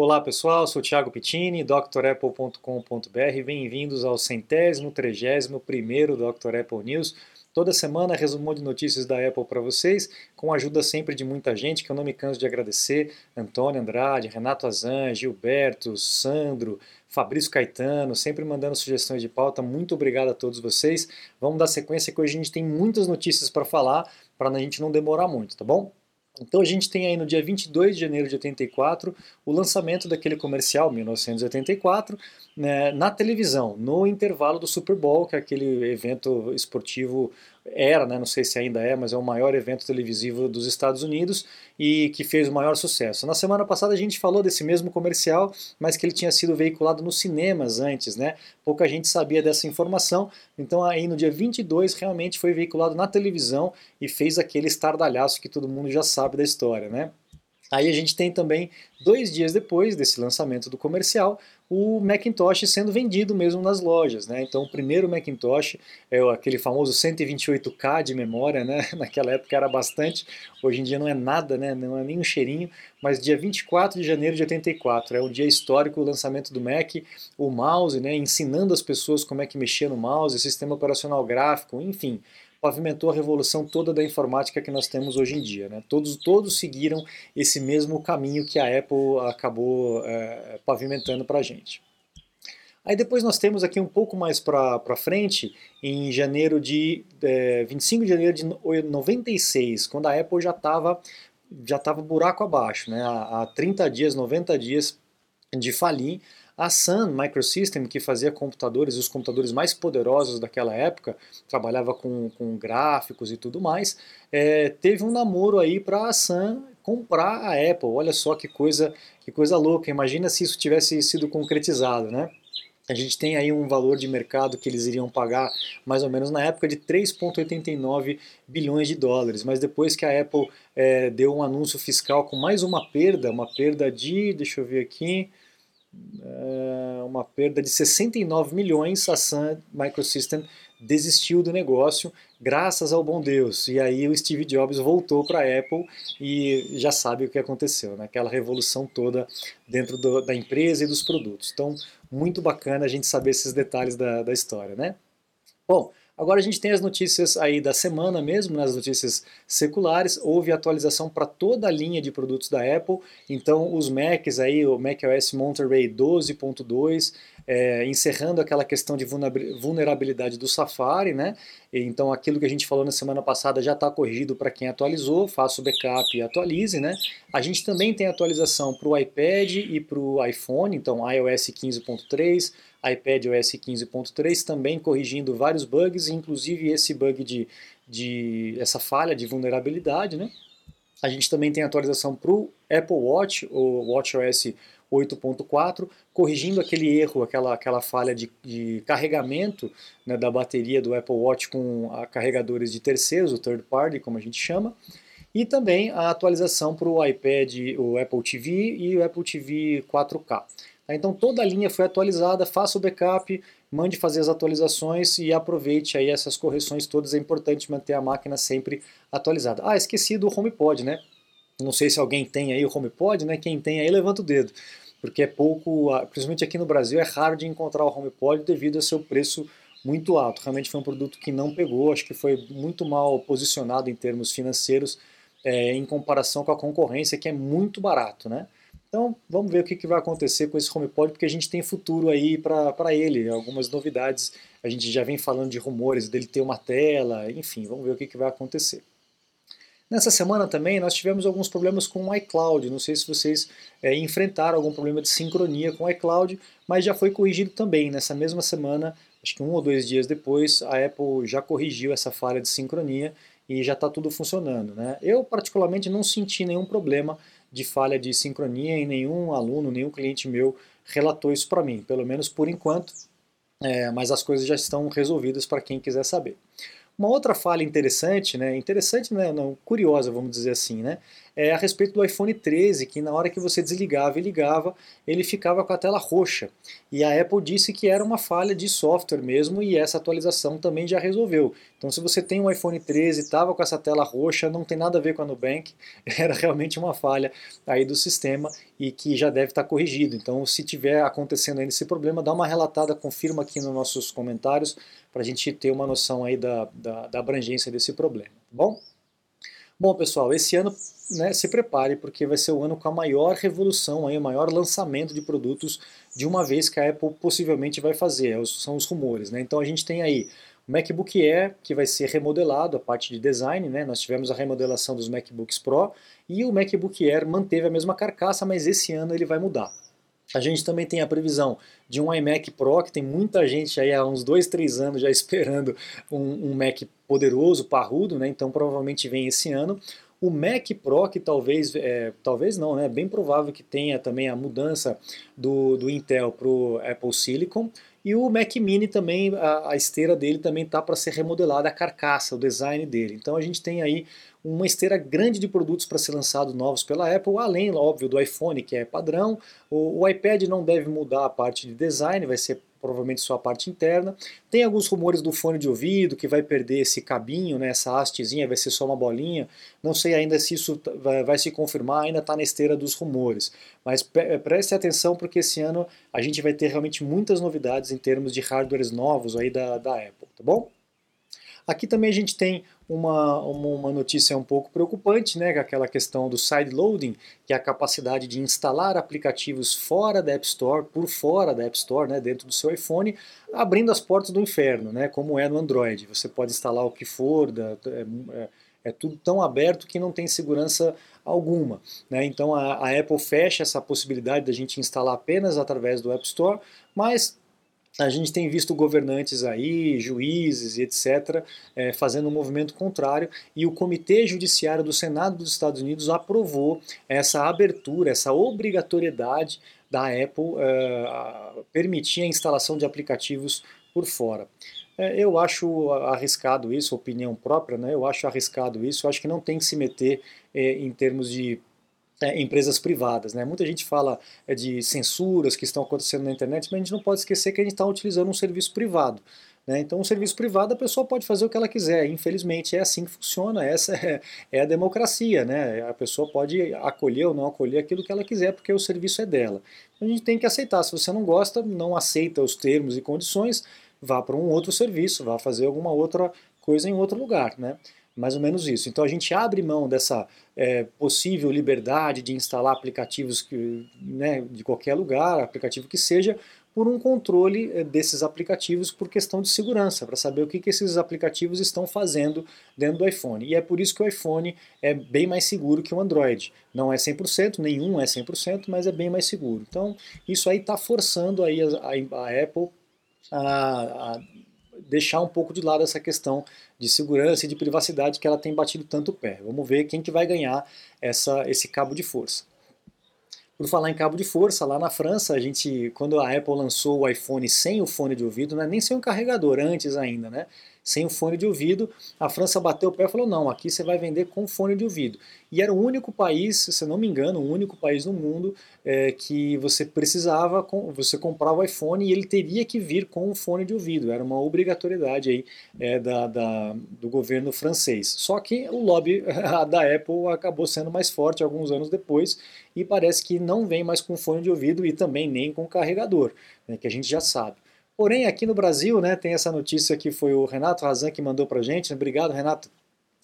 Olá pessoal, sou Thiago Pittini, drapple.com.br. Bem-vindos ao centésimo, trigésimo primeiro Dr. Apple News. Toda semana resumo de notícias da Apple para vocês, com a ajuda sempre de muita gente que eu não me canso de agradecer: Antônio Andrade, Renato Azan, Gilberto, Sandro, Fabrício Caetano, sempre mandando sugestões de pauta. Muito obrigado a todos vocês. Vamos dar sequência que hoje a gente tem muitas notícias para falar, para a gente não demorar muito, tá bom? Então a gente tem aí no dia 22 de janeiro de 84 o lançamento daquele comercial, 1984, né, na televisão, no intervalo do Super Bowl, que é aquele evento esportivo era, né, não sei se ainda é, mas é o maior evento televisivo dos Estados Unidos e que fez o maior sucesso. Na semana passada a gente falou desse mesmo comercial, mas que ele tinha sido veiculado nos cinemas antes, né? Pouca gente sabia dessa informação, então aí no dia 22 realmente foi veiculado na televisão e fez aquele estardalhaço que todo mundo já sabe da história, né? Aí a gente tem também, dois dias depois desse lançamento do comercial, o Macintosh sendo vendido mesmo nas lojas. Né? Então, o primeiro Macintosh é aquele famoso 128K de memória, né? naquela época era bastante, hoje em dia não é nada, né? não é nem um cheirinho, mas dia 24 de janeiro de 84, é o dia histórico do lançamento do Mac, o mouse, né? ensinando as pessoas como é que mexia no mouse, sistema operacional gráfico, enfim pavimentou a revolução toda da informática que nós temos hoje em dia. Né? Todos, todos seguiram esse mesmo caminho que a Apple acabou é, pavimentando para a gente. Aí depois nós temos aqui um pouco mais para frente, em janeiro de é, 25 de janeiro de 96, quando a Apple já estava já tava buraco abaixo, né? há, há 30 dias, 90 dias de falir, a Sun Microsystem, que fazia computadores, os computadores mais poderosos daquela época, trabalhava com, com gráficos e tudo mais, é, teve um namoro aí para a Sun comprar a Apple. Olha só que coisa, que coisa louca. Imagina se isso tivesse sido concretizado, né? A gente tem aí um valor de mercado que eles iriam pagar mais ou menos na época de 3,89 bilhões de dólares. Mas depois que a Apple é, deu um anúncio fiscal com mais uma perda, uma perda de, deixa eu ver aqui, uma perda de 69 milhões, a Sun Microsystem desistiu do negócio, graças ao bom Deus. E aí o Steve Jobs voltou para a Apple e já sabe o que aconteceu, né? aquela revolução toda dentro do, da empresa e dos produtos. Então, muito bacana a gente saber esses detalhes da, da história, né? Bom, Agora a gente tem as notícias aí da semana mesmo, né, notícias seculares. Houve atualização para toda a linha de produtos da Apple. Então os Macs aí, o macOS Monterey 12.2, é, encerrando aquela questão de vulnerabilidade do Safari, né? Então aquilo que a gente falou na semana passada já está corrigido para quem atualizou, faça o backup e atualize, né? A gente também tem atualização para o iPad e para o iPhone, então iOS 15.3, iPad OS 15.3, também corrigindo vários bugs, inclusive esse bug de, de essa falha de vulnerabilidade, né? A gente também tem atualização para o Apple Watch, o WatchOS 8.4, corrigindo aquele erro, aquela, aquela falha de, de carregamento né, da bateria do Apple Watch com carregadores de terceiros, o third party, como a gente chama, e também a atualização para o iPad, o Apple TV e o Apple TV 4K. Tá? Então toda a linha foi atualizada, faça o backup, mande fazer as atualizações e aproveite aí essas correções todas. É importante manter a máquina sempre atualizada. Ah, esqueci do HomePod, né? Não sei se alguém tem aí o HomePod, né? Quem tem aí levanta o dedo, porque é pouco, principalmente aqui no Brasil, é raro de encontrar o HomePod devido ao seu preço muito alto. Realmente foi um produto que não pegou, acho que foi muito mal posicionado em termos financeiros é, em comparação com a concorrência, que é muito barato, né? Então vamos ver o que, que vai acontecer com esse HomePod, porque a gente tem futuro aí para ele, algumas novidades. A gente já vem falando de rumores dele ter uma tela, enfim, vamos ver o que, que vai acontecer. Nessa semana também nós tivemos alguns problemas com o iCloud. Não sei se vocês é, enfrentaram algum problema de sincronia com o iCloud, mas já foi corrigido também. Nessa mesma semana, acho que um ou dois dias depois, a Apple já corrigiu essa falha de sincronia e já está tudo funcionando. Né? Eu, particularmente, não senti nenhum problema de falha de sincronia e nenhum aluno, nenhum cliente meu relatou isso para mim, pelo menos por enquanto, é, mas as coisas já estão resolvidas para quem quiser saber. Uma outra falha interessante, né, interessante, né, não, curiosa, vamos dizer assim, né, é a respeito do iPhone 13, que na hora que você desligava e ligava, ele ficava com a tela roxa. E a Apple disse que era uma falha de software mesmo, e essa atualização também já resolveu. Então se você tem um iPhone 13 e estava com essa tela roxa, não tem nada a ver com a Nubank, era realmente uma falha aí do sistema e que já deve estar corrigido. Então se tiver acontecendo ainda esse problema, dá uma relatada, confirma aqui nos nossos comentários para a gente ter uma noção aí da, da, da abrangência desse problema, tá bom? Bom, pessoal, esse ano né, se prepare, porque vai ser o ano com a maior revolução, aí, o maior lançamento de produtos de uma vez que a Apple possivelmente vai fazer, é são os rumores. Né? Então a gente tem aí o MacBook Air, que vai ser remodelado, a parte de design, né? nós tivemos a remodelação dos MacBooks Pro, e o MacBook Air manteve a mesma carcaça, mas esse ano ele vai mudar. A gente também tem a previsão de um iMac Pro, que tem muita gente aí há uns 2, 3 anos já esperando um, um Mac poderoso, parrudo, né? então provavelmente vem esse ano. O Mac Pro, que talvez, é, talvez não, né? bem provável que tenha também a mudança do, do Intel para o Apple Silicon. E o Mac Mini também, a, a esteira dele também está para ser remodelada, a carcaça, o design dele. Então a gente tem aí uma esteira grande de produtos para ser lançados novos pela Apple, além, óbvio, do iPhone, que é padrão. O, o iPad não deve mudar a parte de design, vai ser provavelmente só a parte interna. Tem alguns rumores do fone de ouvido que vai perder esse cabinho, né, essa hastezinha, vai ser só uma bolinha. Não sei ainda se isso vai, se confirmar, ainda está na esteira dos rumores. Mas preste atenção porque esse ano a gente vai ter realmente muitas novidades em termos de hardwares novos aí da, da Apple, tá bom? Aqui também a gente tem uma, uma notícia um pouco preocupante, né, aquela questão do side loading, que é a capacidade de instalar aplicativos fora da App Store, por fora da App Store, né, dentro do seu iPhone, abrindo as portas do inferno, né, como é no Android. Você pode instalar o que for, da, é, é, é tudo tão aberto que não tem segurança alguma. Né? Então a, a Apple fecha essa possibilidade da gente instalar apenas através do App Store, mas a gente tem visto governantes aí, juízes e etc., é, fazendo um movimento contrário, e o Comitê Judiciário do Senado dos Estados Unidos aprovou essa abertura, essa obrigatoriedade da Apple é, permitir a instalação de aplicativos por fora. É, eu acho arriscado isso, opinião própria, né? eu acho arriscado isso, eu acho que não tem que se meter é, em termos de é, empresas privadas. Né? Muita gente fala é, de censuras que estão acontecendo na internet, mas a gente não pode esquecer que a gente está utilizando um serviço privado. Né? Então, um serviço privado, a pessoa pode fazer o que ela quiser. Infelizmente, é assim que funciona. Essa é, é a democracia. Né? A pessoa pode acolher ou não acolher aquilo que ela quiser, porque o serviço é dela. A gente tem que aceitar. Se você não gosta, não aceita os termos e condições, vá para um outro serviço, vá fazer alguma outra coisa em outro lugar. Né? Mais ou menos isso. Então a gente abre mão dessa é, possível liberdade de instalar aplicativos que, né, de qualquer lugar, aplicativo que seja, por um controle é, desses aplicativos por questão de segurança, para saber o que, que esses aplicativos estão fazendo dentro do iPhone. E é por isso que o iPhone é bem mais seguro que o Android. Não é 100%, nenhum é 100%, mas é bem mais seguro. Então isso aí está forçando aí a, a, a Apple a, a deixar um pouco de lado essa questão de segurança e de privacidade que ela tem batido tanto o pé. Vamos ver quem que vai ganhar essa, esse cabo de força. Por falar em cabo de força, lá na França, a gente, quando a Apple lançou o iPhone sem o fone de ouvido, né, nem sem o carregador, antes ainda, né? Sem o fone de ouvido, a França bateu o pé e falou: não, aqui você vai vender com fone de ouvido. E era o único país, se não me engano, o único país no mundo é, que você precisava, você comprava o iPhone e ele teria que vir com o fone de ouvido. Era uma obrigatoriedade aí é, da, da, do governo francês. Só que o lobby da Apple acabou sendo mais forte alguns anos depois e parece que não vem mais com fone de ouvido e também nem com carregador, né, que a gente já sabe. Porém, aqui no Brasil, né, tem essa notícia que foi o Renato Razan que mandou para gente. Obrigado, Renato,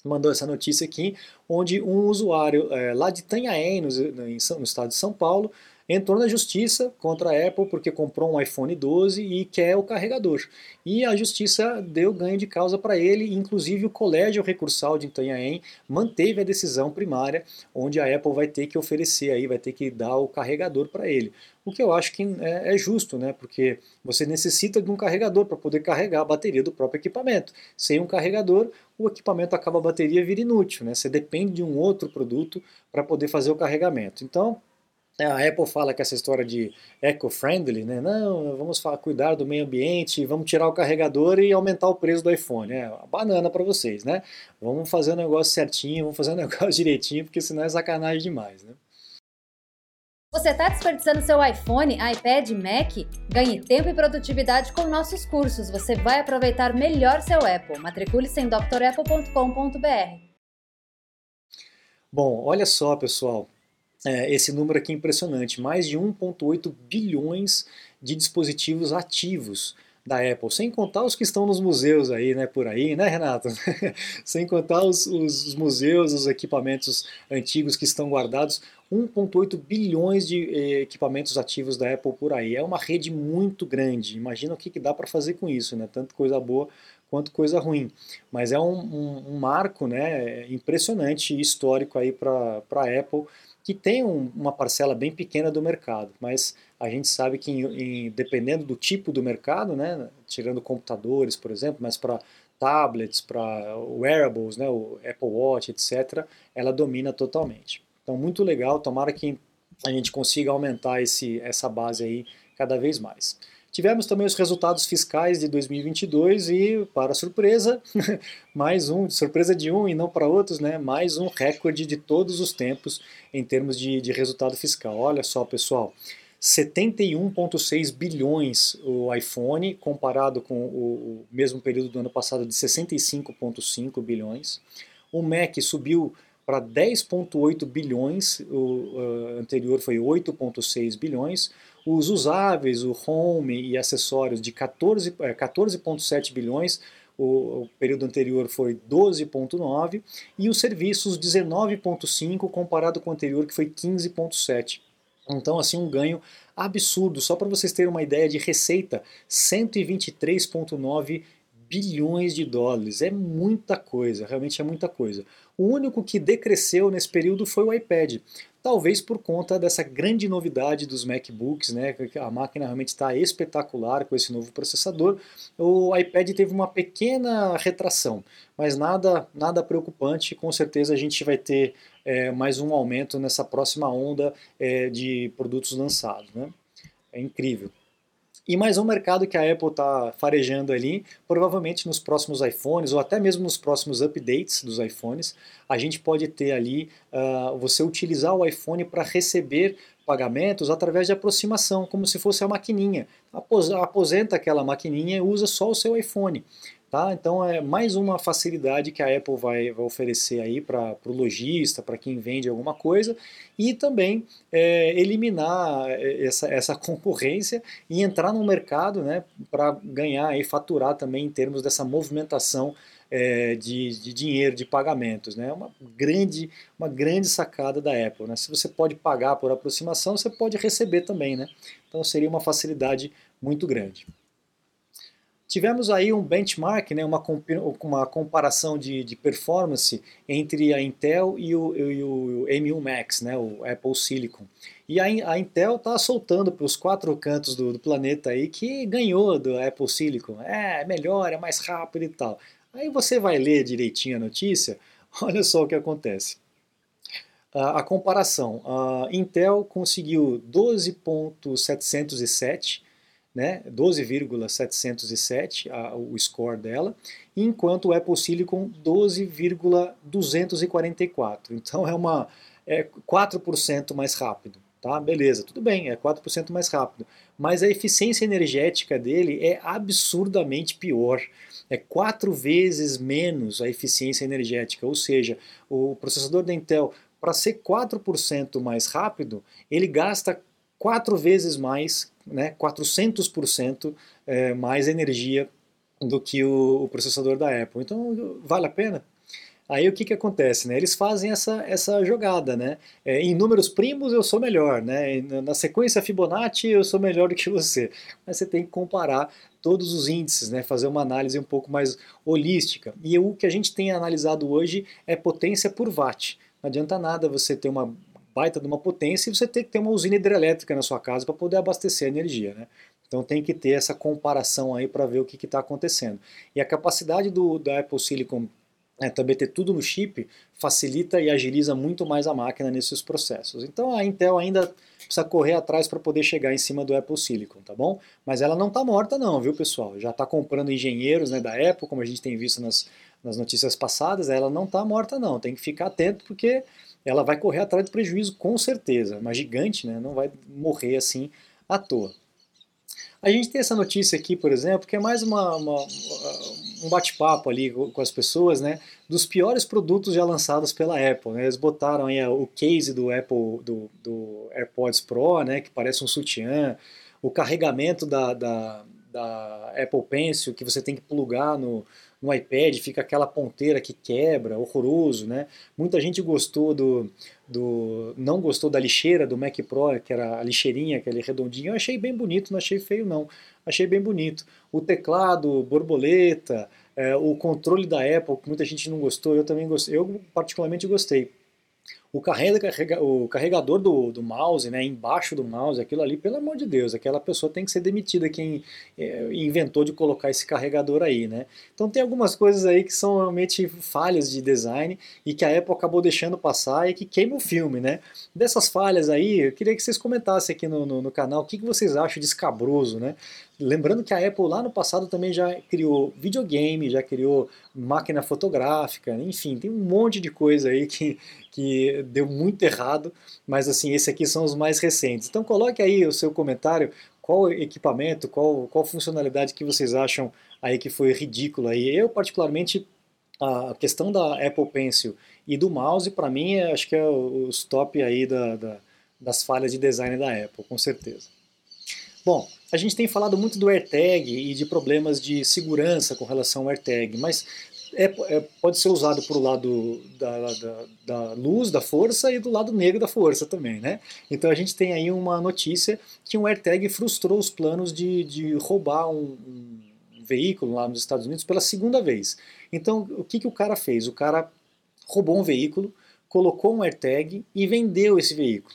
mandou essa notícia aqui, onde um usuário é, lá de Tanhaém, no, no estado de São Paulo, entrou na justiça contra a Apple porque comprou um iPhone 12 e quer o carregador. E a justiça deu ganho de causa para ele, inclusive o Colégio Recursal de Itanhaém manteve a decisão primária, onde a Apple vai ter que oferecer aí, vai ter que dar o carregador para ele. O que eu acho que é, é, justo, né? Porque você necessita de um carregador para poder carregar a bateria do próprio equipamento. Sem um carregador, o equipamento acaba a bateria vira inútil, né? Você depende de um outro produto para poder fazer o carregamento. Então, É, a Apple fala que essa história de eco-friendly, né? Não, vamos falar, cuidar do meio ambiente, vamos tirar o carregador e aumentar o preço do iPhone. É banana para vocês, né? Vamos fazer o negócio certinho, vamos fazer o negócio direitinho, porque senão é sacanagem demais, né? Você está desperdiçando seu iPhone, iPad, Mac? Ganhe tempo e produtividade com nossos cursos. Você vai aproveitar melhor seu Apple. Matricule-se em drapple.com.br. Bom, olha só, pessoal. É, esse número aqui é impressionante. Mais de 1,8 bilhões de dispositivos ativos da Apple, sem contar os que estão nos museus aí, né, por aí, né, Renato? sem contar os, os, museus, os equipamentos antigos que estão guardados, 1,8 bilhões de eh, equipamentos ativos da Apple por aí. É uma rede muito grande. Imagina o que, que dá para fazer com isso, né? Tanto coisa boa quanto coisa ruim. Mas é um, um, um marco, né, impressionante histórico aí para a Apple que tem um, uma parcela bem pequena do mercado, mas a gente sabe que, em, em, dependendo do tipo do mercado, né, tirando computadores, por exemplo, mas para tablets, para wearables, né, o Apple Watch, etc., ela domina totalmente. Então, muito legal, tomara que a gente consiga aumentar esse, essa base aí cada vez mais. Tivemos também os resultados fiscais de 2022 e, para surpresa, mais um, surpresa de um e não para outros, né? Mais um recorde de todos os tempos em termos de, de resultado fiscal. Olha só, pessoal, 71,6 bilhões o iPhone, comparado com o, o mesmo período do ano passado de 65,5 bilhões. O Mac subiu para 10,8 bilhões, o uh, anterior foi 8,6 bilhões os usáveis, o home e acessórios de 14,7 14 bilhões, o, o, período anterior foi 12,9 e os serviços 19,5 comparado com o anterior que foi 15,7. Então, assim, um ganho absurdo. Só para vocês terem uma ideia de receita, 123,9 bilhões de dólares. É muita coisa, realmente é muita coisa. O único que decresceu nesse período foi o iPad talvez por conta dessa grande novidade dos MacBooks, né? A máquina realmente está espetacular com esse novo processador. O iPad teve uma pequena retração, mas nada, nada preocupante. Com certeza a gente vai ter é, mais um aumento nessa próxima onda é, de produtos lançados, né? É incrível. E mais um mercado que a Apple está farejando ali, provavelmente nos próximos iPhones ou até mesmo nos próximos updates dos iPhones, a gente pode ter ali uh, você utilizar o iPhone para receber pagamentos através de aproximação, como se fosse a maquininha. Aposenta aquela maquininha e usa só o seu iPhone. Tá? Então é mais uma facilidade que a Apple vai, vai oferecer aí para o lojista, para quem vende alguma coisa, e também é, eliminar é, essa, essa concorrência e entrar no mercado né, para ganhar e faturar também em termos dessa movimentação é, de, de, dinheiro, de pagamentos. Né? É uma grande, uma grande sacada da Apple. Né? Se você pode pagar por aproximação, você pode receber também. Né? Então seria uma facilidade muito grande. Tivemos aí um benchmark, né, uma, uma comparação de, de performance entre a Intel e o, e o M1 Max, né, o Apple Silicon. E a, a Intel está soltando para os quatro cantos do, do, planeta aí que ganhou do Apple Silicon. É, melhor, é mais rápido e tal. Aí você vai ler direitinho a notícia, olha só o que acontece. a comparação, a Intel conseguiu 12.707 né, 12,707 o score dela, enquanto o Apple Silicon 12,244. Então é uma é 4% mais rápido, tá? Beleza, tudo bem, é 4% mais rápido, mas a eficiência energética dele é absurdamente pior. É quatro vezes menos a eficiência energética, ou seja, o processador da Intel, para ser 4% mais rápido, ele gasta quatro vezes mais, né, 400% é, mais energia do que o, o, processador da Apple. Então, vale a pena? Aí o que, que acontece? Né? Eles fazem essa, essa jogada. Né? É, em números primos eu sou melhor, né? na sequência Fibonacci eu sou melhor do que você. Mas você tem que comparar todos os índices, né? fazer uma análise um pouco mais holística. E o que a gente tem analisado hoje é potência por watt. Não adianta nada você ter uma baita de uma potência e você tem que ter uma usina hidrelétrica na sua casa para poder abastecer a energia. Né? Então tem que ter essa comparação aí para ver o que está acontecendo. E a capacidade do, da Apple Silicon é, também ter tudo no chip facilita e agiliza muito mais a máquina nesses processos. Então a Intel ainda precisa correr atrás para poder chegar em cima do Apple Silicon, tá bom? Mas ela não está morta não, viu pessoal? Já está comprando engenheiros né, da Apple, como a gente tem visto nas, nas notícias passadas, ela não está morta não, tem que ficar atento porque ela vai correr atrás do prejuízo com certeza, mas gigante, né? Não vai morrer assim à toa. A gente tem essa notícia aqui, por exemplo, que é mais uma, uma um bate-papo ali com as pessoas, né, dos piores produtos já lançados pela Apple. Né? Eles botaram aí o case do Apple, do, do AirPods Pro, né, que parece um sutiã, o carregamento da, da, da Apple Pencil, que você tem que plugar no, no iPad, fica aquela ponteira que quebra, horroroso, né? Muita gente gostou do, do não gostou da lixeira do Mac Pro, que era a lixeirinha, aquele redondinho. Eu achei bem bonito, não achei feio não. Achei bem bonito. O teclado, borboleta, é, o controle da Apple, muita gente não gostou, eu também gostei. Eu particularmente gostei o, carrega, o carregador do, do mouse, né, embaixo do mouse, aquilo ali, pelo amor de Deus, aquela pessoa tem que ser demitida, quem é, inventou de colocar esse carregador aí, né. Então tem algumas coisas aí que são realmente falhas de design e que a Apple acabou deixando passar e que queima o filme, né. Dessas falhas aí, eu queria que vocês comentassem aqui no, no, no canal o que, que vocês acham de escabroso, né. Lembrando que a Apple lá no passado também já criou videogame, já criou máquina fotográfica, enfim, tem um monte de coisa aí que, que deu muito errado, mas assim, esses aqui são os mais recentes. Então coloque aí o seu comentário, qual equipamento, qual, qual funcionalidade que vocês acham aí que foi ridículo aí. Eu particularmente a questão da Apple Pencil e do mouse, para mim, é, acho que é os top aí da, da, das falhas de design da Apple, com certeza. Bom, a gente tem falado muito do AirTag e de problemas de segurança com relação ao AirTag, mas é, é, pode ser usado para o lado da, da, da, luz, da força, e do lado negro da força também, né? Então a gente tem aí uma notícia que um AirTag frustrou os planos de, de roubar um, um veículo lá nos Estados Unidos pela segunda vez. Então o que, que o cara fez? O cara roubou um veículo, colocou um AirTag e vendeu esse veículo.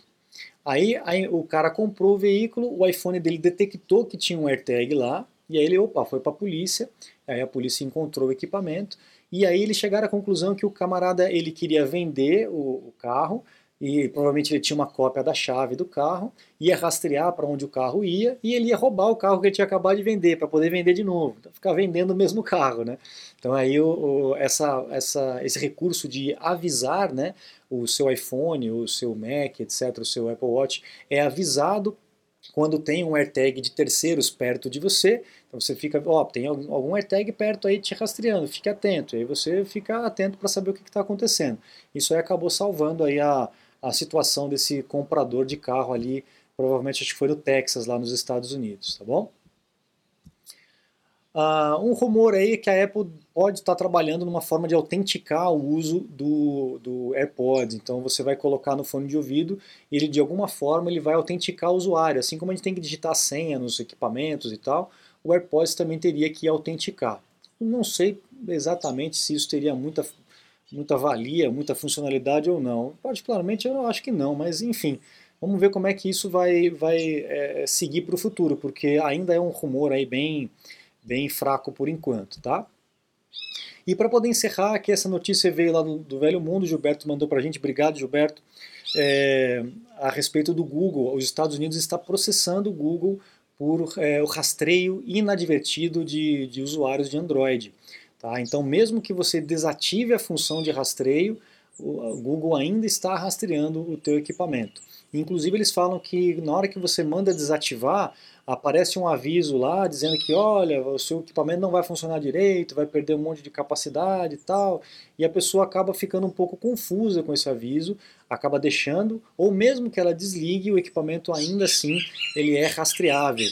Aí, aí, o cara comprou o veículo, o iPhone dele detectou que tinha um AirTag lá, e aí ele, opa, foi para a polícia, aí a polícia encontrou o equipamento, e aí eles chegaram à conclusão que o camarada ele queria vender o, o carro, e provavelmente ele tinha uma cópia da chave do carro, ia rastrear para onde o carro ia e ele ia roubar o carro que ele tinha acabado de vender para poder vender de novo, então, ficar vendendo o mesmo carro, né? Então aí o, o, essa, essa, esse recurso de avisar, né, o seu iPhone, o seu Mac, etc, o seu Apple Watch é avisado quando tem um AirTag de terceiros perto de você, então você fica, ó, tem algum AirTag perto aí te rastreando, fique atento, e aí você fica atento para saber o que está acontecendo. Isso aí acabou salvando aí a, a situação desse comprador de carro ali, provavelmente acho que foi no Texas, lá nos Estados Unidos, tá bom? Uh, um rumor aí é que a Apple pode estar trabalhando numa forma de autenticar o uso do, do AirPods. Então você vai colocar no fone de ouvido e ele de alguma forma ele vai autenticar o usuário. Assim como a gente tem que digitar senha nos equipamentos e tal, o AirPods também teria que autenticar. Não sei exatamente se isso teria muita muita valia, muita funcionalidade ou não. Particularmente eu acho que não, mas enfim, vamos ver como é que isso vai, vai é, seguir para o futuro, porque ainda é um rumor aí bem, bem fraco por enquanto, tá? E para poder encerrar aqui, essa notícia veio lá do, do Velho Mundo, Gilberto mandou para a gente, obrigado Gilberto, é, a respeito do Google. Os Estados Unidos está processando o Google por é, o rastreio inadvertido de, de usuários de Android. Tá? Então, mesmo que você desative a função de rastreio, o Google ainda está rastreando o teu equipamento. Inclusive, eles falam que na hora que você manda desativar, aparece um aviso lá dizendo que, olha, o seu equipamento não vai funcionar direito, vai perder um monte de capacidade e tal, e a pessoa acaba ficando um pouco confusa com esse aviso, acaba deixando, ou mesmo que ela desligue, o equipamento ainda assim ele é rastreável.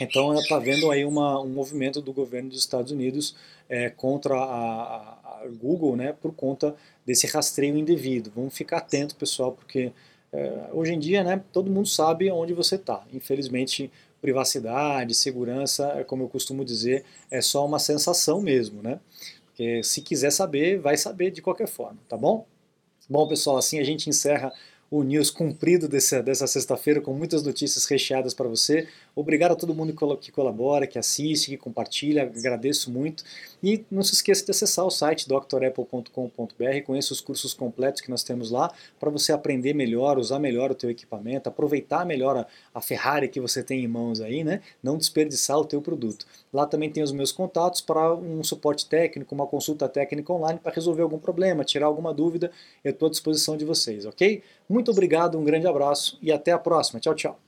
Então ela está vendo aí uma, um movimento do governo dos Estados Unidos é, contra a, a, Google, né, por conta desse rastreio indevido. Vamos ficar atento, pessoal, porque é, hoje em dia, né, todo mundo sabe onde você está. Infelizmente, privacidade, segurança, é como eu costumo dizer, é só uma sensação mesmo, né? Porque se quiser saber, vai saber de qualquer forma, tá bom? Bom, pessoal, assim a gente encerra o news cumprido dessa, dessa sexta-feira com muitas notícias recheadas para você. Obrigado a todo mundo que colabora, que assiste, que compartilha, agradeço muito. E não se esqueça de acessar o site drapple.com.br, conheça os cursos completos que nós temos lá para você aprender melhor, usar melhor o teu equipamento, aproveitar melhor a, a Ferrari que você tem em mãos aí, né? Não desperdiçar o teu produto. Lá também tem os meus contatos para um suporte técnico, uma consulta técnica online para resolver algum problema, tirar alguma dúvida, eu estou à disposição de vocês, ok? Muito obrigado, um grande abraço e até a próxima. Tchau, tchau.